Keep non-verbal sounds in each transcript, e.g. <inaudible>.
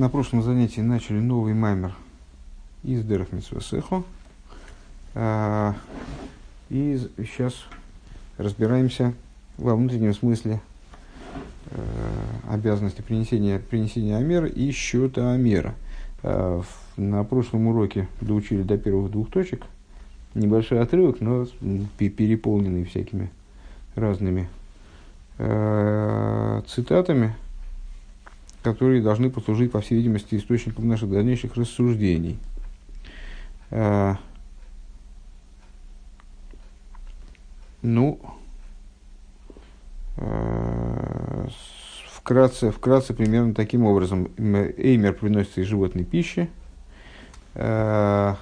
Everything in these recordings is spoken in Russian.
На прошлом занятии начали новый маймер из Дерах Митсвасехо. А, и сейчас разбираемся во внутреннем смысле э, обязанности принесения, принесения Амера и счета Амера. А, на прошлом уроке доучили до первых двух точек. Небольшой отрывок, но переполненный всякими разными э, цитатами – которые должны послужить, по всей видимости, источником наших дальнейших рассуждений. А, ну, а, вкратце, вкратце примерно таким образом. Эймер приносится из животной пищи. А,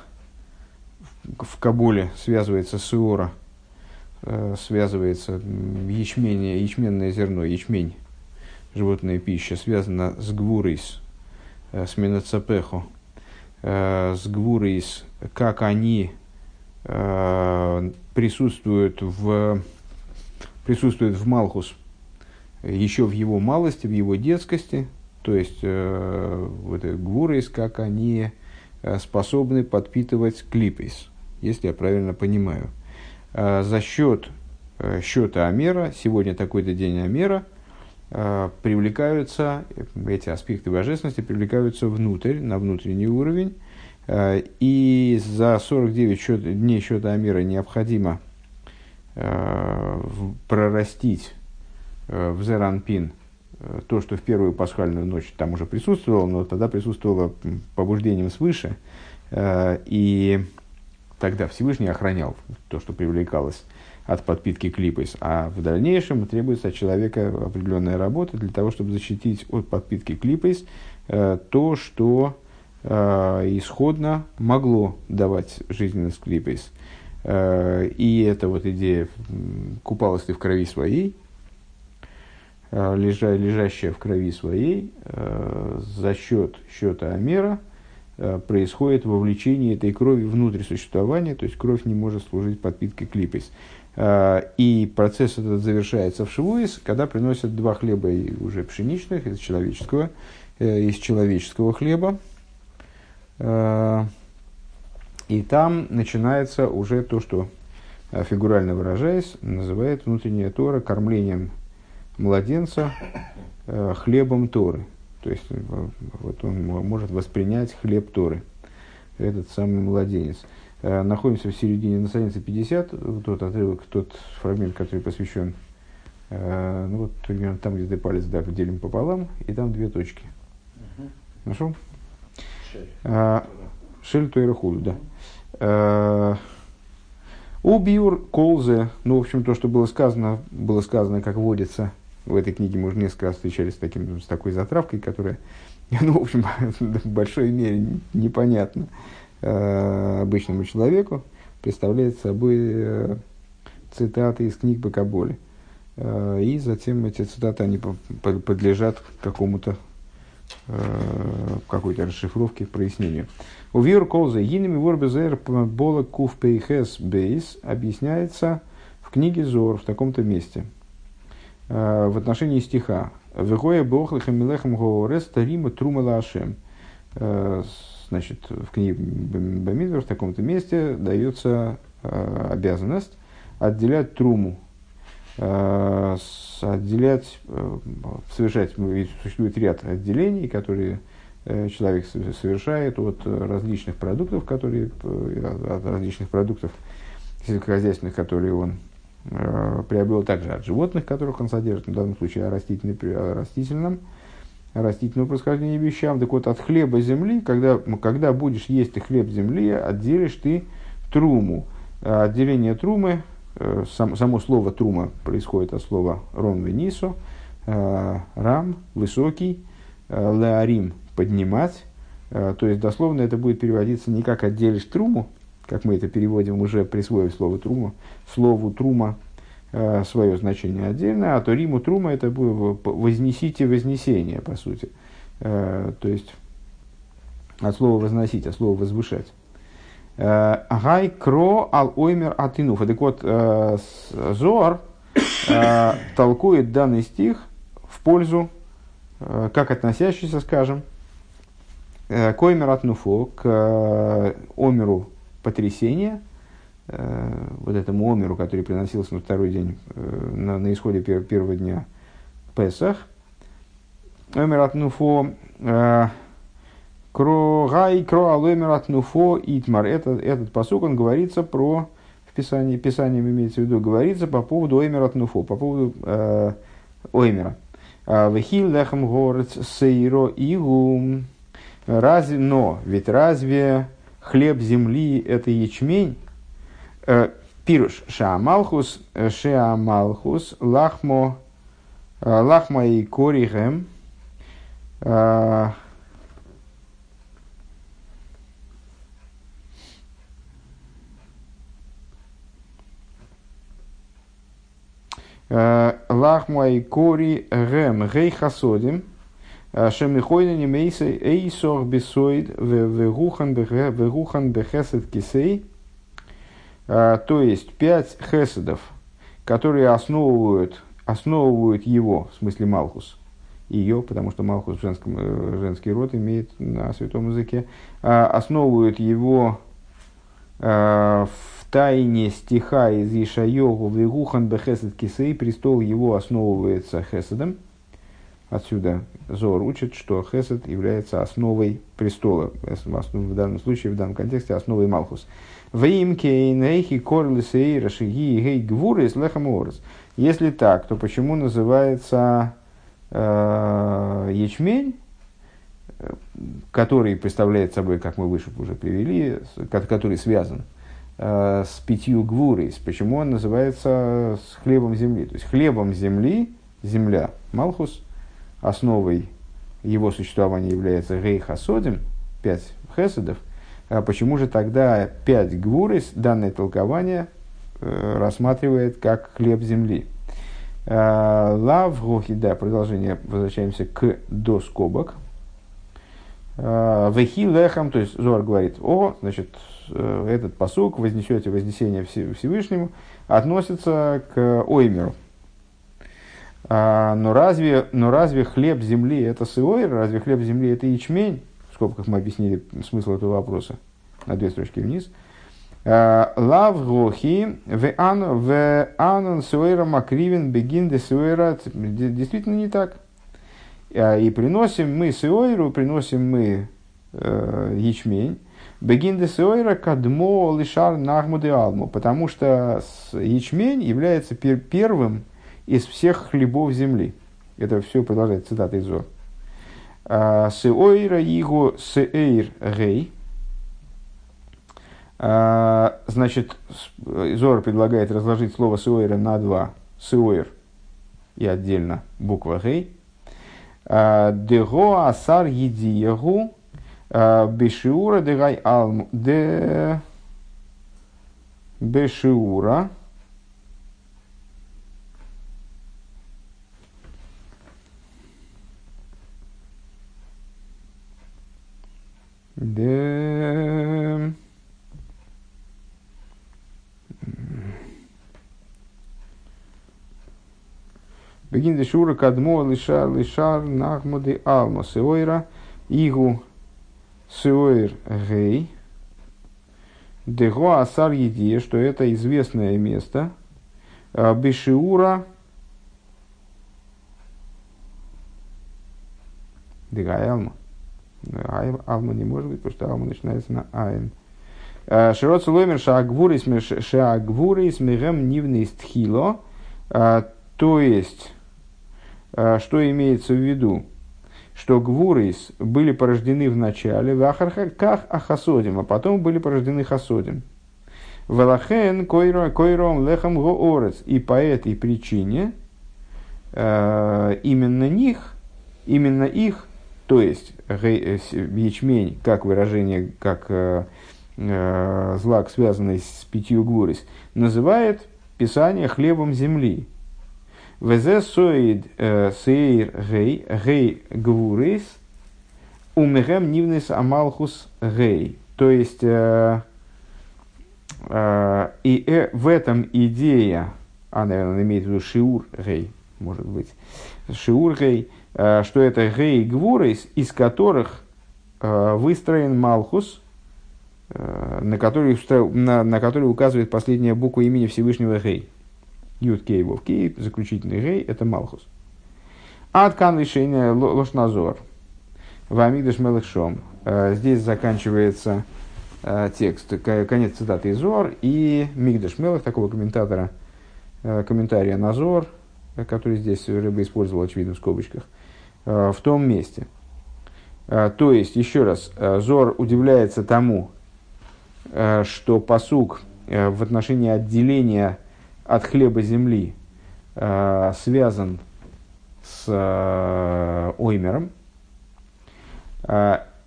в Кабуле связывается с связывается ячмень, ячменное зерно, ячмень животная пища, связана с гвурейс, э, с менацапехо, э, с гвурейс, как они э, присутствуют в, присутствуют в Малхус еще в его малости, в его детскости, то есть вот гвурейс, как они способны подпитывать клипейс, если я правильно понимаю. За счет счета Амера, сегодня такой-то день Амера – привлекаются, эти аспекты божественности привлекаются внутрь, на внутренний уровень. Э, и за 49 счет, дней счета Амира необходимо э, прорастить в Зеранпин то, что в первую пасхальную ночь там уже присутствовало, но тогда присутствовало побуждением свыше. И тогда Всевышний охранял то, что привлекалось от подпитки клипойс, а в дальнейшем требуется от человека определенная работа для того, чтобы защитить от подпитки клипойс э, то, что э, исходно могло давать жизненность клипойс. Э, и эта вот идея «купалась ты в крови своей», э, лежа, лежащая в крови своей, э, за счет счета Амера э, происходит вовлечение этой крови внутрь существования, то есть кровь не может служить подпиткой клипойс. Э, и процесс этот завершается в Шивуис, когда приносят два хлеба уже пшеничных из человеческого, э, из человеческого хлеба. Э, и там начинается уже то, что, фигурально выражаясь, называет внутренняя Тора кормлением младенца хлебом Торы. То есть вот он может воспринять хлеб Торы, этот самый младенец. Э, находимся в середине на странице 50, тот отрывок, тот фрагмент, который посвящен, э, ну вот примерно там, где ты палец да, делим пополам, и там две точки. Угу. Нашел? Шель Тойрахуду, да. Э, у Биур Колзе, ну, в общем, то, что было сказано, было сказано, как водится, в этой книге мы уже несколько раз встречались с, таким, с такой затравкой, которая, <laughs> ну, в общем, <laughs> в большой мере непонятна э, обычному человеку представляет собой э, цитаты из книг Бакаболи. Э, и затем эти цитаты они подлежат какому-то какой-то расшифровке, прояснению. У Вир Колза Йинами Ворбезер Бола Кув Пейхес Бейс объясняется в книге Зор в таком-то месте. В отношении стиха Вегоя Бохлахам Милехам Гоорес Тарима Трумала Ашем. Значит, в книге Бамидвер в таком-то месте дается э, обязанность отделять труму, э, отделять, э, совершать, существует ряд отделений, которые э, человек совершает от различных продуктов, которые, э, от различных продуктов сельскохозяйственных, которые он э, приобрел также от животных, которых он содержит, в данном случае о, о растительном растительного происхождения вещам. Так вот, от хлеба земли, когда, когда будешь есть ты хлеб земли, отделишь ты труму. А отделение трумы, э, сам, само слово трума происходит от слова рон венисо, э, рам, высокий, э, леарим, поднимать. То есть, дословно это будет переводиться не как отделишь труму, как мы это переводим уже присвоив слово трума, слову трума свое значение отдельно, а то Риму Трума это вознесите вознесение, по сути. Э, то есть от слова возносить, от слова возвышать. Э, Агай кро ал оймер атинуфа. Так вот, Зор толкует данный стих в пользу, как относящийся, скажем, Коймер от Нуфо к Омеру потрясения, вот этому Омеру, который приносился на второй день, на, на исходе пер, первого дня Песах. Омер от Нуфо Крогай, кро алоймер нуфо итмар. Этот, этот посук, он говорится про, в Писании, Писанием имеется в виду, говорится по поводу оймер от по поводу э, оймера. Вехил лехам горец сейро игу. Разве, но, ведь разве хлеб земли это ячмень? Э, пируш, шаамалхус, шеамалхус, лахмо, э, лахма и корихем, Э, Лахмай кори гем гей хасодим. Э, Шемихойна не мейса эйсор бесоид вегухан бехесед кисей. Э, то есть пять хеседов, которые основывают, основывают его, в смысле Малхус, ее, потому что Малхус в женском, женский род имеет на святом языке, основывают его в тайне стиха из Ишайогу Вегухан Бехесед Кисей, престол его основывается Хеседом. Отсюда Зор учит, что Хесед является основой престола, в данном случае, в данном контексте, основой Малхус. Если так, то почему называется э, ячмень, который представляет собой, как мы выше уже привели, который связан Э, с пятью гвурис. Почему он называется с хлебом земли? То есть хлебом земли, земля, Малхус, основой его существования является Гей Хасодим, пять хеседов. А почему же тогда пять гвурис, данное толкование, э, рассматривает как хлеб земли? Э, лав да, продолжение, возвращаемся к до скобок. Вехи лехам, то есть Зор говорит, о, значит, Э, этот посук, вознесете вознесение Всевышнему, относится к оймеру. А, но, разве, но разве хлеб земли это сыойр? Разве хлеб земли это ячмень? В скобках мы объяснили смысл этого вопроса на две строчки вниз. А, Лав гохи в анон суэра макривен бегин де суэра. Действительно не так. А, и приносим мы суэру, приносим мы э, ячмень Бегин де кадмо лишар нахмуды алму, потому что ячмень является пер первым из всех хлебов земли. Это все продолжает цитата из Зор. «А, Сеойра его сеэйр гей. А, значит, Зор предлагает разложить слово сеойра на два. Сеойр и отдельно буква гей. «А, Дего асар едиягу Бешиура дегай алму. Де... Бешиура. Де... Бегин де шура кадмо лишар лишар нахмуды алма. Сеойра игу Сюэр Гей, Дего Асар Еди, что это известное место, а, Бешиура. Дегай Алма. Алма не может быть, потому что Алма начинается на Айн. А, Широт Суломер Шаагвурис Шаагвурис Мегем Нивный Стхило. А, то есть, что имеется в виду? что гвурис были порождены в начале, в ахархаках ахасодим, а потом были порождены хасодим. Велахен койром лехам гоорец. И по этой причине э, именно них, именно их, то есть э, ячмень, как выражение, как э, э, злак, связанный с пятью гвурис, называет Писание хлебом земли. Везе соид э, сейр гей, гей гвурис, умегем нивнес амалхус гей. То есть, э, э, и э, в этом идея, а, наверное, имеет в виду шиур гей, может быть, шиур гей, э, что это гей гвурис, из которых выстроен Малхус, на который, на, на который указывает последняя буква имени Всевышнего Гей. Юд Кей Вов Кей, заключительный Гей, это Малхус. Аткан решение Лошназор. Вамигдаш Мелехшом. Здесь заканчивается текст, конец цитаты из Зор и Мигдаш Мелех, такого комментатора, комментария на Зор, который здесь рыба использовал, очевидно, в скобочках, в том месте. То есть, еще раз, Зор удивляется тому, что посук в отношении отделения от хлеба земли связан с оймером.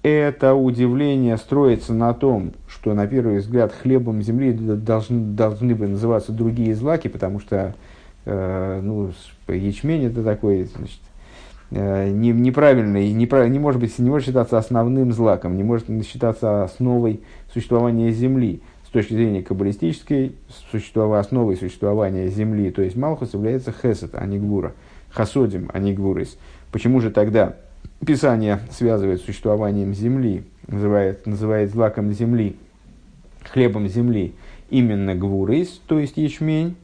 Это удивление строится на том, что на первый взгляд хлебом земли должны, должны бы называться другие злаки, потому что э, ну, ячмень это такой значит, э, неправильный, не, не, может быть, не может считаться основным злаком, не может считаться основой существования Земли. С точки зрения каббалистической, существова, основой существования Земли, то есть Малхус является хесед, а не гвура, хасодим, а не гвурис. Почему же тогда Писание связывает с существованием Земли, называет, называет злаком Земли, хлебом Земли, именно гвурис, то есть ячмень,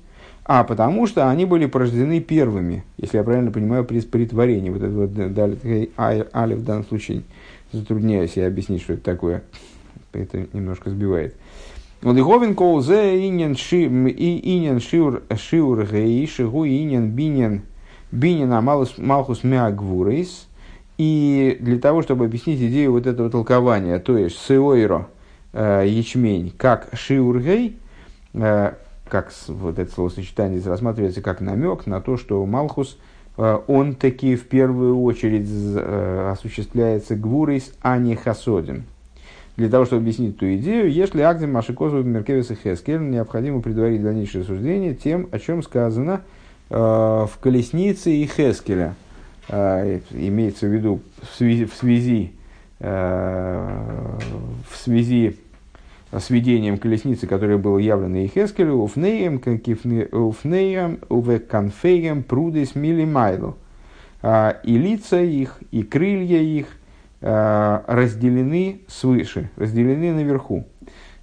а потому что они были порождены первыми, если я правильно понимаю, при, при творении. Вот это вот далее, али в данном случае затрудняюсь я объяснить, что это такое. Это немножко сбивает. Лиговин коузе инен шиур шиур гей шигу инен бинен бинен амалхус меагвурейс. И для того, чтобы объяснить идею вот этого толкования, то есть сеойро, э, ячмень, как шиургей, э, как вот это словосочетание рассматривается как намек на то, что Малхус, э, он таки в первую очередь э, осуществляется гвурейс, а не хасодим. Для того, чтобы объяснить эту идею, если Машикозу Меркевис и Хескель, необходимо предварить дальнейшее суждение тем, о чем сказано э, в колеснице и Хескеля. Имеется в виду в связи, в связи, в связи с видением колесницы, которое было явлено и Хескелю, уфнеем, уфнеем, увеканфеем, прудес милимайлу. А, и лица их, и крылья их а, разделены свыше, разделены наверху.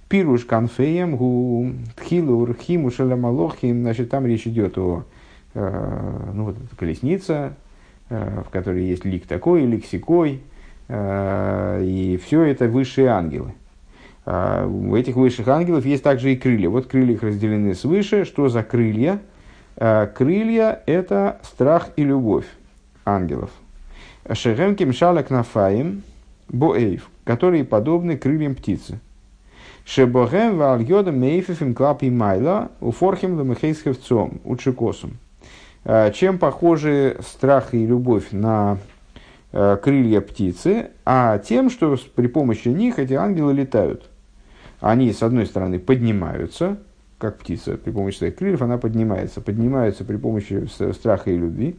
Пируш канфеем гу тхилур химу шалямалохим. Значит, там речь идет о а, ну, вот эта колесница, в которой есть лик такой, лик сякой, и все это высшие ангелы. А, у этих высших ангелов есть также и крылья. Вот крылья их разделены свыше. Что за крылья? А, крылья – это страх и любовь ангелов. Шехем кимшалак нафаим боэйв, которые подобны крыльям птицы. Шебогем вальйодам мейфифим клапи майла уфорхим ламехейсхевцом учекосом. А, чем похожи страх и любовь на крылья птицы, а тем, что при помощи них эти ангелы летают – они, с одной стороны, поднимаются, как птица, при помощи своих крыльев она поднимается, поднимаются при помощи страха и любви.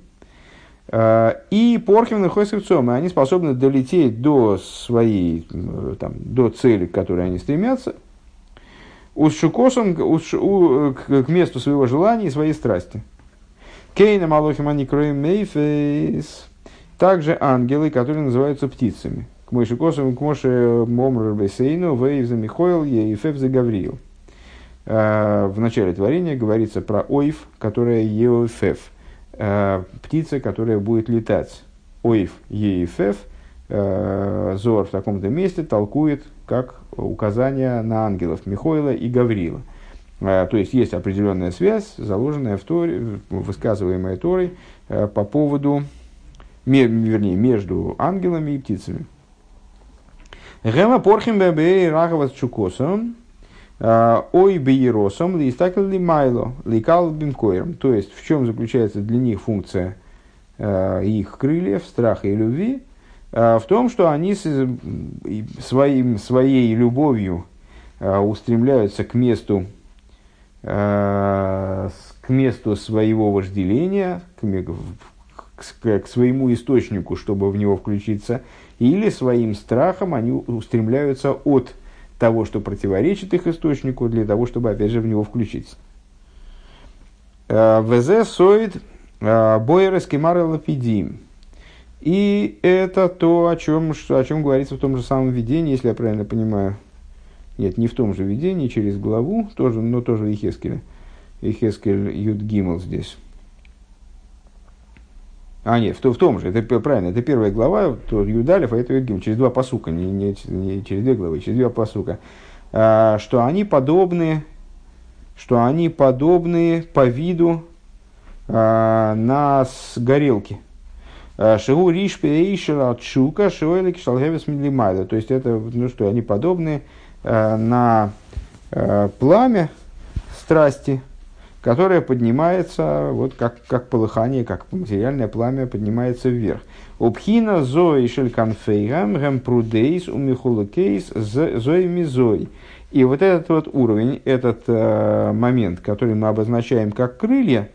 А, и порхим находятся и они способны долететь до своей, там, до цели, к которой они стремятся, у шукосом к месту своего желания и своей страсти. Кейна малохим они кроем мейфейс. Также ангелы, которые называются птицами. К Моше Косову, к Моше Момру Бесейну, Вейв за Михоил, Ефев за Гавриил. В начале творения говорится про Ойв, которая Ефев, птица, которая будет летать. Ойв Ефев, Зор в таком-то месте толкует как указание на ангелов Михоила и Гаврила. То есть есть определенная связь, заложенная в Торе, высказываемая Торой по поводу, вернее, между ангелами и птицами. Гема порхим бебей рахавас чукосом, а, ой бейросом, листакл ли майло, ликал бинкоером. То есть, в чем заключается для них функция а, их крыльев, страха и любви? А, в том, что они своим, своей любовью устремляются к месту, к месту своего вожделения, к, к, к своему источнику, чтобы в него включиться – или своим страхом они устремляются от того, что противоречит их источнику, для того, чтобы, опять же, в него включиться. Э, ВЗ соид э, бойерес кемара лапидим. И это то, о чем, о чем говорится в том же самом видении, если я правильно понимаю. Нет, не в том же видении, через главу, тоже, но тоже в Ихескеле. Ихескель Юдгимл здесь. А, нет, в, в том же, это правильно, это первая глава, то Юдалев, а это Юдгимл, через два посука, не, не, не через две главы, через два посука. А, что они подобны, что они подобны по виду а, на горелке. А, Шигу риш от шука, шиойлик шалгевис милимайда. То есть это, ну что, они подобны а, на а, пламя страсти, которое поднимается, вот как, как полыхание, как материальное пламя поднимается вверх. Убхина зои шельканфейгам гем прудейс умихулукейс зои мизой. И вот этот вот уровень, этот э, момент, который мы обозначаем как крылья,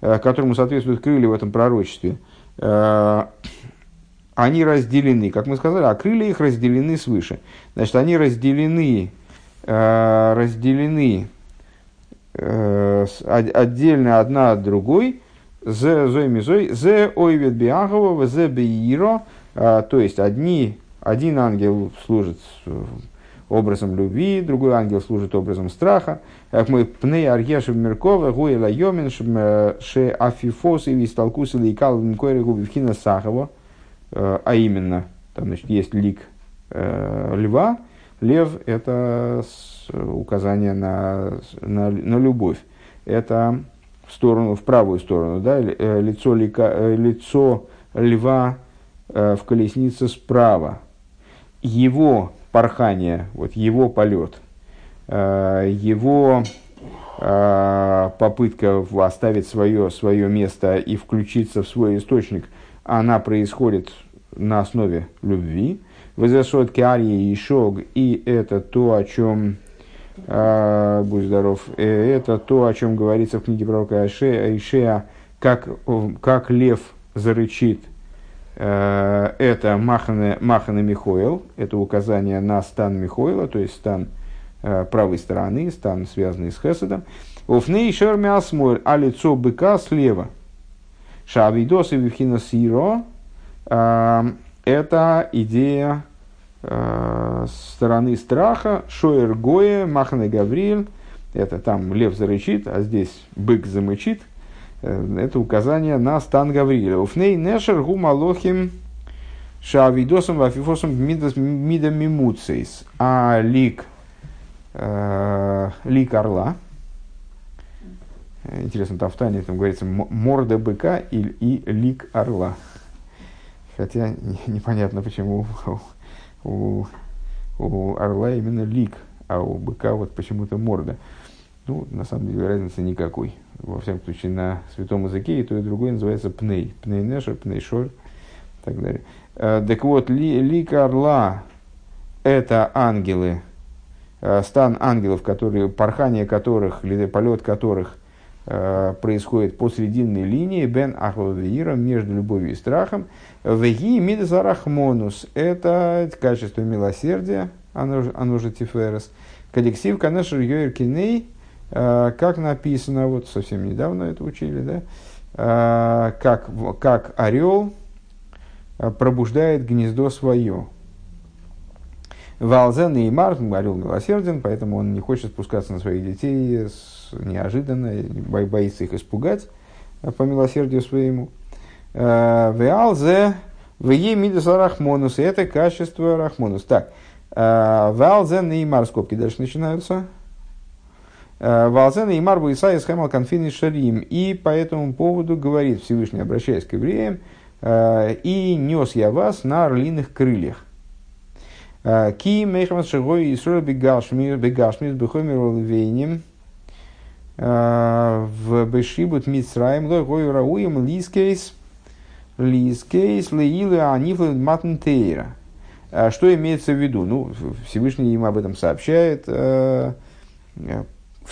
э, которому соответствуют крылья в этом пророчестве, э, они разделены, как мы сказали, а крылья их разделены свыше. Значит, они разделены, э, разделены отдельно одна от другой, з зой мизой, з ойвет биахова, з бииро, э, то есть одни, один ангел служит образом любви, другой ангел служит образом страха. Как мы пны аргешев меркова, гуэла йомен, ше афифос и висталкус или икал винкойре губивхина сахова, э, а именно, там, значит, есть лик э, льва, лев – это указание на, на, на любовь. Это в сторону, в правую сторону, да, э, лицо, лика, лицо льва в колеснице справа. Его порхание, вот его полет, э, его э, попытка оставить свое, свое место и включиться в свой источник, она происходит на основе любви. Возрастет Арии и Шог, и это то, о чем, э, будь здоров, это то, о чем говорится в книге пророка Ишея, как, как лев зарычит – Э, это Махана, Махана Михоил, это указание на стан Михоила, то есть стан э, правой стороны, стан, связанный с Хеседом. Уфней шерми асмоль, а лицо быка слева. Шавидос и Вивхина Сиро э, – это идея стороны страха, Шоер Гоя, Махана Гавриэль, это там лев зарычит, а здесь бык замычит – Э, это указание на стан Гавриила. Уфней нешер гу малохим шавидосом вафифосом мидам мимуцейс. А лик, э, лик орла, интересно, там в Тане там говорится морда быка и, и лик орла. Хотя <laughs> непонятно, почему у, у, орла именно лик, а у быка вот почему-то морда. Ну, на самом деле, разницы никакой. Во всяком случае, на святом языке и то, и другое называется пней. Пней нешер, пней шор и так далее. Э, так вот, ли, лика орла – это ангелы, э, стан ангелов, которые, порхание которых, или полет которых происходит по срединной линии, бен ахлавеира, между любовью и страхом. Веги мидзарахмонус – это качество милосердия, оно оно же тиферес. Кадексив канешер йоир киней – Э, как написано, вот совсем недавно это учили, да, э, как, как орел э, пробуждает гнездо свое. Валзен и Мар, орел милосерден, поэтому он не хочет спускаться на своих детей с, неожиданно, боится их испугать по милосердию своему. Валзе в Емидус Рахмонус, это качество Рахмонус. Так, ועל זה נאמר, скобки дальше начинаются. Э, ועל זה נאמר ואשא אתכם על כנפי נשרים. И по этому поводу говорит Всевышний, обращаясь к евреям, «Э, и нес я вас на орлиных крыльях. «Э, כי מחמת שהיו ישראל בגשמיות בגשמיות בחומר ולבנים ב בשעבוד מצרים לא ראויים לזכות лискейс леилы анифлы матнтейра. Что имеется в виду? Ну, Всевышний им об этом сообщает в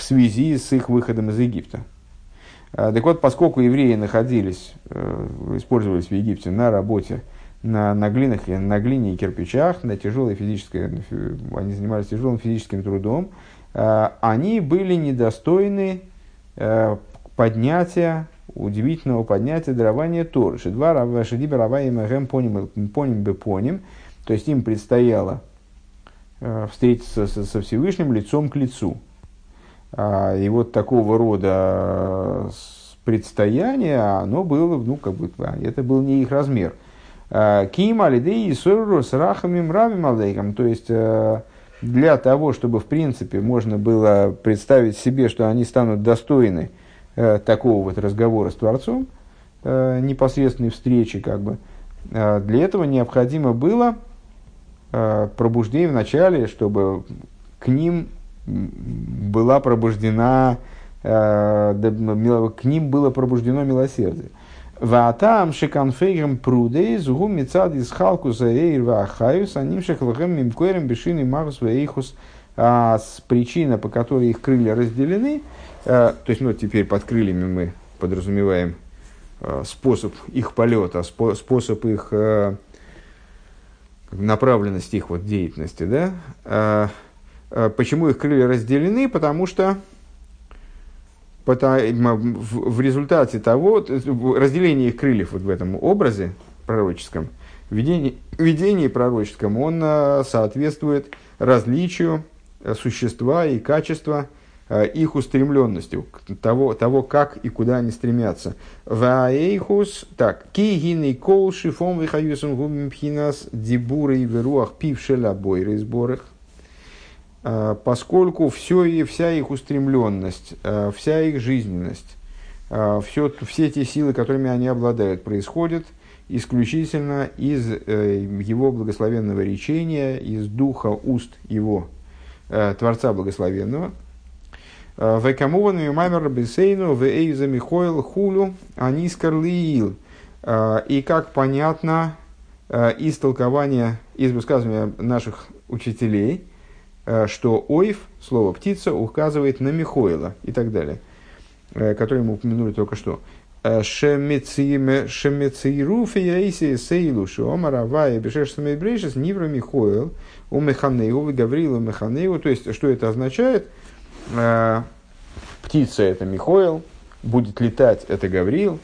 связи с их выходом из Египта. А, так вот, поскольку евреи находились, э, использовались в Египте на работе на, на, глинах, на глине и кирпичах, на тяжелой физической, они занимались тяжелым физическим трудом, а, они были недостойны э, поднятия удивительного поднятия дарования Торы. Шедва Шедиба Раваим Гэм поним бы поним. То есть им предстояло э, встретиться со, Всевышним лицом к лицу. А, и вот такого рода предстояние, оно было, ну, как бы, это был не их размер. Ким алидей и с рахами мравим алдейком. То есть, э, для того, чтобы, в принципе, можно было представить себе, что они станут достойны э, такого вот разговора с Творцом, э, непосредственной встречи, как бы, для этого необходимо было пробуждение в начале, чтобы к ним была пробуждена, к ним было пробуждено милосердие. Ваатам шиканфейгам прудей зугу мецад из халкуса эйр вахаюс, аним шехлахем мимкоерем бешины магус. А с причина, по которой их крылья разделены, а, то есть, ну, теперь под крыльями мы подразумеваем а, способ их полета, способ их направленности их вот деятельности, да? Почему их крылья разделены? Потому что в результате того, разделение их крыльев вот в этом образе пророческом, видении, видении пророческом, он а, соответствует различию э, существа и качества э, их устремленности, того, того, как и куда они стремятся. Ваэйхус, так, кигины кол шифом вихаюсом гумимпхинас дибуры и веруах пившеля бойры сборах. А, поскольку все и вся их устремленность, а, вся их жизненность, а, все, все те силы, которыми они обладают, происходят исключительно из э, его благословенного речения, из духа уст его э, Творца Благословенного. Векамуван мимамер бесейну вейза михоил хулю анискарлиил. И как понятно из толкования, из высказывания наших учителей – Э, что ойф, слово птица, указывает на Михоила и так далее, э, который мы упомянули только что. Э, Шемециру фияиси сейлу шомара вая бешеш самейбрейшес нивра Михоил у Механееву Гаврилу Механееву. То есть, что это означает? Птица – это Михоил, будет летать – это Гавриил.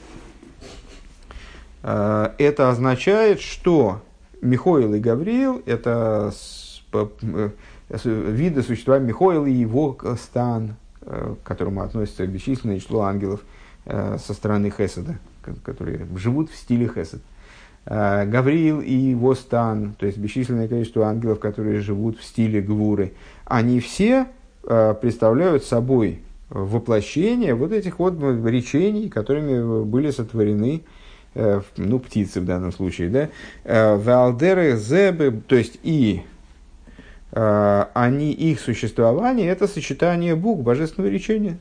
Это означает, что Михоил и Гавриил – это вида существа Михоил и его стан, э, к которому относится бесчисленное число ангелов э, со стороны Хеседа, которые живут в стиле Хесед. Э, Гавриил и его стан, то есть бесчисленное количество ангелов, которые живут в стиле Гвуры, они все представляют собой воплощение вот этих вот речений, которыми были сотворены ну, птицы в данном случае, да, Валдеры, Зебы, то есть и Э, они, их существование – это сочетание букв божественного речения.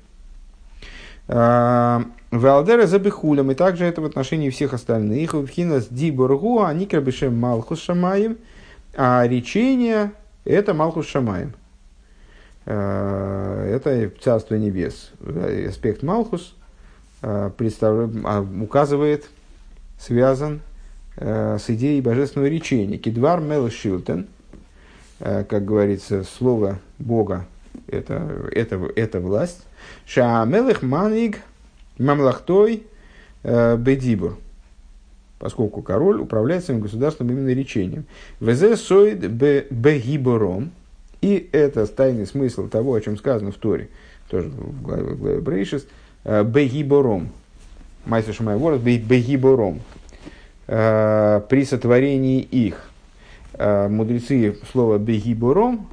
Э, Валдера забихулем, и также это в отношении всех остальных. Вхинас диборгу, они крабишем малхус шамаем, а речение – это малхус шамаем. Э, это царство небес. Аспект малхус а, указывает, связан с идеей божественного речения. Кидвар мел шилтен – Э, как говорится, слово Бога это, это, это власть. Шаамелых маниг мамлахтой э, бедибур. Поскольку король управляет своим государством именно речением. Везе соид бегибором. И это тайный смысл того, о чем сказано в Торе, тоже в главе, в главе Брейшис, э, бегибором. Майсер Шамай Ворос, бегибором. При сотворении их. А, мудрецы слово «бегибором»,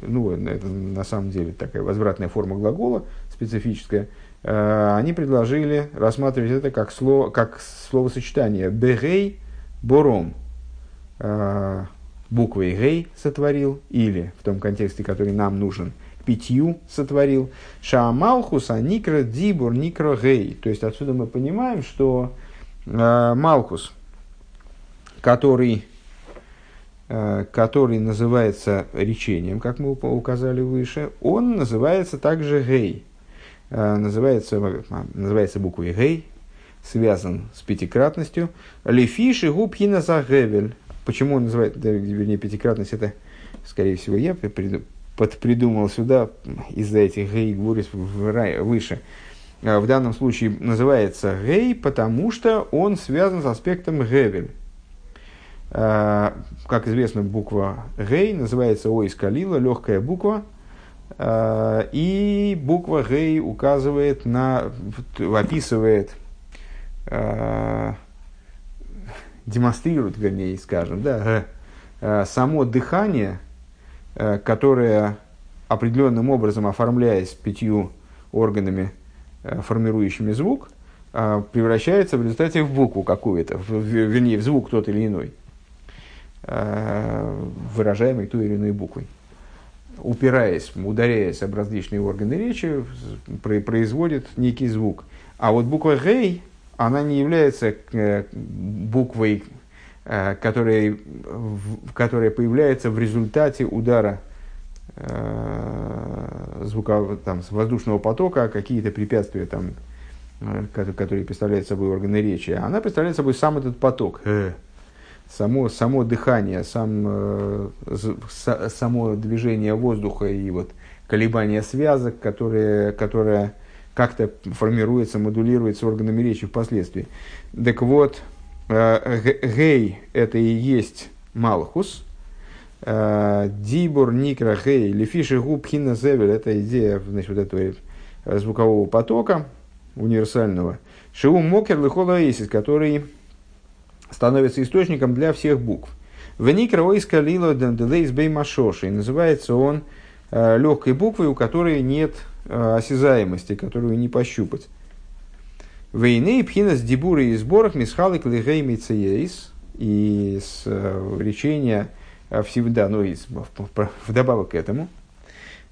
ну, это на самом деле такая возвратная форма глагола специфическая, а, они предложили рассматривать это как, слово, как словосочетание «бегей бором». А, буквой «гей» сотворил, или в том контексте, который нам нужен, пятью сотворил. Шаамалхус, а никро дибур, никро гей. То есть отсюда мы понимаем, что э, Малхус, который Э, который называется речением, как мы указали выше, он называется также гей. Э, называется, а, называется буквой гей, связан с пятикратностью. Лефиши губхина загевель. Почему он называет, да, вернее, пятикратность, это, скорее всего, я подпридумал сюда из-за этих гей гурис выше. в данном случае называется гей, потому что он связан с аспектом гевель. Как известно, буква гей называется ойс калила, легкая буква, и буква гей указывает на, описывает демонстрирует, вернее, скажем, да, э, само дыхание, э, которое определенным образом, оформляясь пятью органами, э, формирующими звук, превращается в результате в букву какую-то, вернее, в звук тот или иной, выражаемый той или иной буквой. Упираясь, ударяясь об различные органы речи, производит некий звук. А вот буква «гей» она не является э, буквой, э, которая, которая появляется в результате удара э, звука, там, воздушного потока, какие-то препятствия, там, которые представляют собой органы речи. Она представляет собой сам этот поток, само, само дыхание, сам, само движение воздуха и вот колебания связок, которые, которые как-то формируется, модулируется органами речи впоследствии. Так вот, э, гей – это и есть Малхус, э, Дибур, Никра, Гей, Лефиши, Губ, Хина, Зевель – это идея значит, вот этого э, звукового потока универсального. Шиу Мокер, Эйсис, который становится источником для всех букв. В Ойска, Лило, Денделейс, Бей, Машоши. Называется он легкой буквой, у которой нет Э, осязаемости, которую не пощупать. Войны пхинас дебуры и сборах мисхалик лигей мицеейс и с э, речения э, всегда, ну и вдобавок к этому,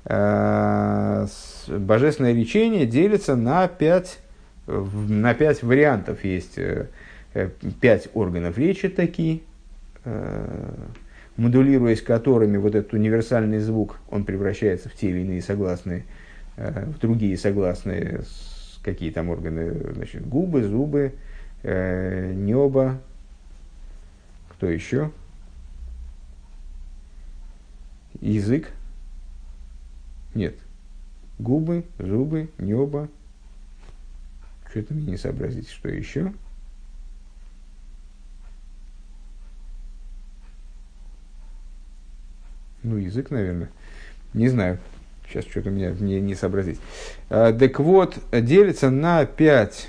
божественное речение делится на пять, на пять вариантов. Есть пять органов речи такие, модулируясь которыми вот этот универсальный звук, он превращается в те или иные согласные – Э, в другие согласные, какие там органы, значит, губы, зубы, э, небо, кто еще? Язык. Нет. Губы, зубы, небо. Что-то мне не сообразить, что еще. Ну, язык, наверное. Не знаю. Сейчас что-то меня не, не сообразить. А, так вот, делится на 5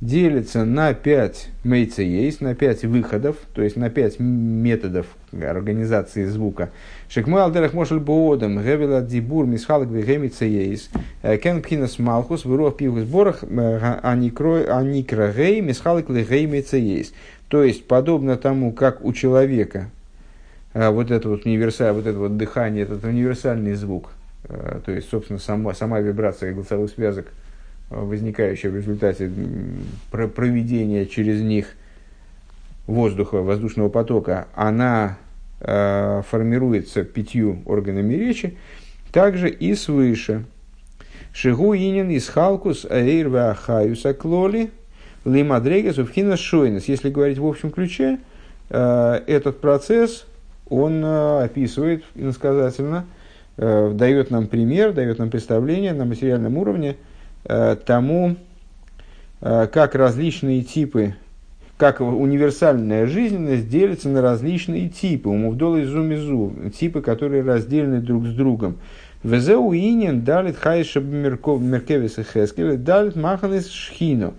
делится на 5 мейца есть, на 5 выходов, то есть на 5 методов организации звука. Шекмой алдерах мошель боодам, гевела дибур, мисхалак вегемица есть, э, кен пхинас малхус, вырох пивых сборах, э, аникра гей, мисхалак вегемица есть. То есть, подобно тому, как у человека вот это вот универсаль, вот это вот дыхание, этот универсальный звук, а, то есть, собственно, сама, сама вибрация голосовых связок, а, возникающая в результате проведения через них воздуха, воздушного потока, она формируется пятью органами речи, также и свыше. Шигу инин из халкус аэйрва ахаюса клоли лимадрегас увхина шойнес. Если говорить в общем ключе, этот процесс – он э, описывает иносказательно, э, дает нам пример, дает нам представление на материальном уровне э, тому, как различные типы, как универсальная жизненность делится на различные типы, умувдол и зумизу, типы, которые разделены друг с другом. Везеу инин далит хайша меркевис и хескель, далит маханис шхино.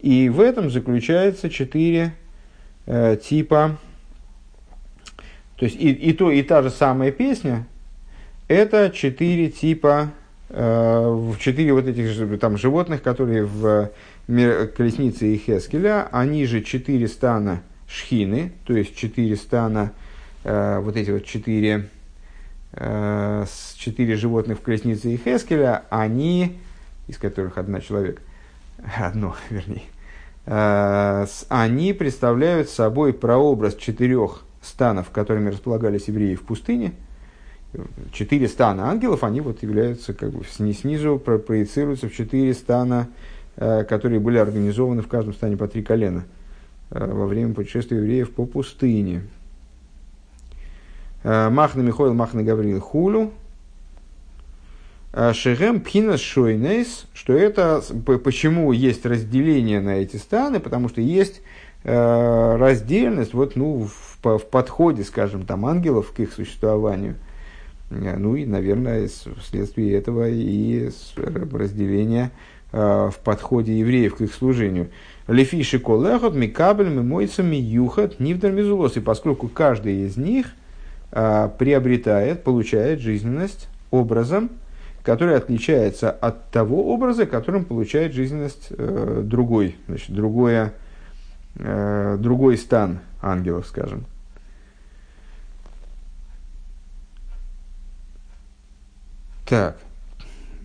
И в этом заключается четыре э, типа то есть и, и то, и та же самая песня, это четыре типа, э, четыре вот этих там, животных, которые в колеснице и Хескеля, они же четыре стана шхины, то есть четыре стана, э, вот эти вот четыре, э, четыре животных в колеснице и Хескеля, они, из которых одна человек, <laughs> одно, вернее, э, они представляют собой прообраз четырех станов, которыми располагались евреи в пустыне, четыре стана ангелов, они вот являются, как бы снизу проецируются в четыре стана, э, которые были организованы в каждом стане по три колена э, во время путешествия евреев по пустыне. Э, Махна Михоил, Махна Гаврил Хулю. э, Шехем Пхинас Шойнейс, что это, почему есть разделение на эти станы, потому что есть э, раздельность вот, ну, в, в подходе, скажем, там, ангелов к их существованию. Э, ну и, наверное, вследствие этого и разделение в подходе евреев к их служению. Лефиши колехот, микабель, мимойцами, юхат, нивдер мизулос. И поскольку каждый из них приобретает, получает жизненность образом, который отличается от того образа, которым получает жизненность э, другой, значит, другое, э, другой стан ангелов, скажем. Так.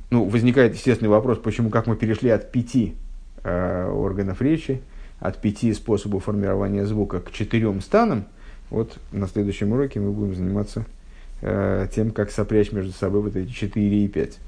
Ну, возникает естественный вопрос, почему, как мы перешли от пяти э, органов речи, от пяти способов формирования звука к четырем станам. Вот на следующем уроке мы будем заниматься э, тем, как сопрячь между собой вот эти 4 и 5.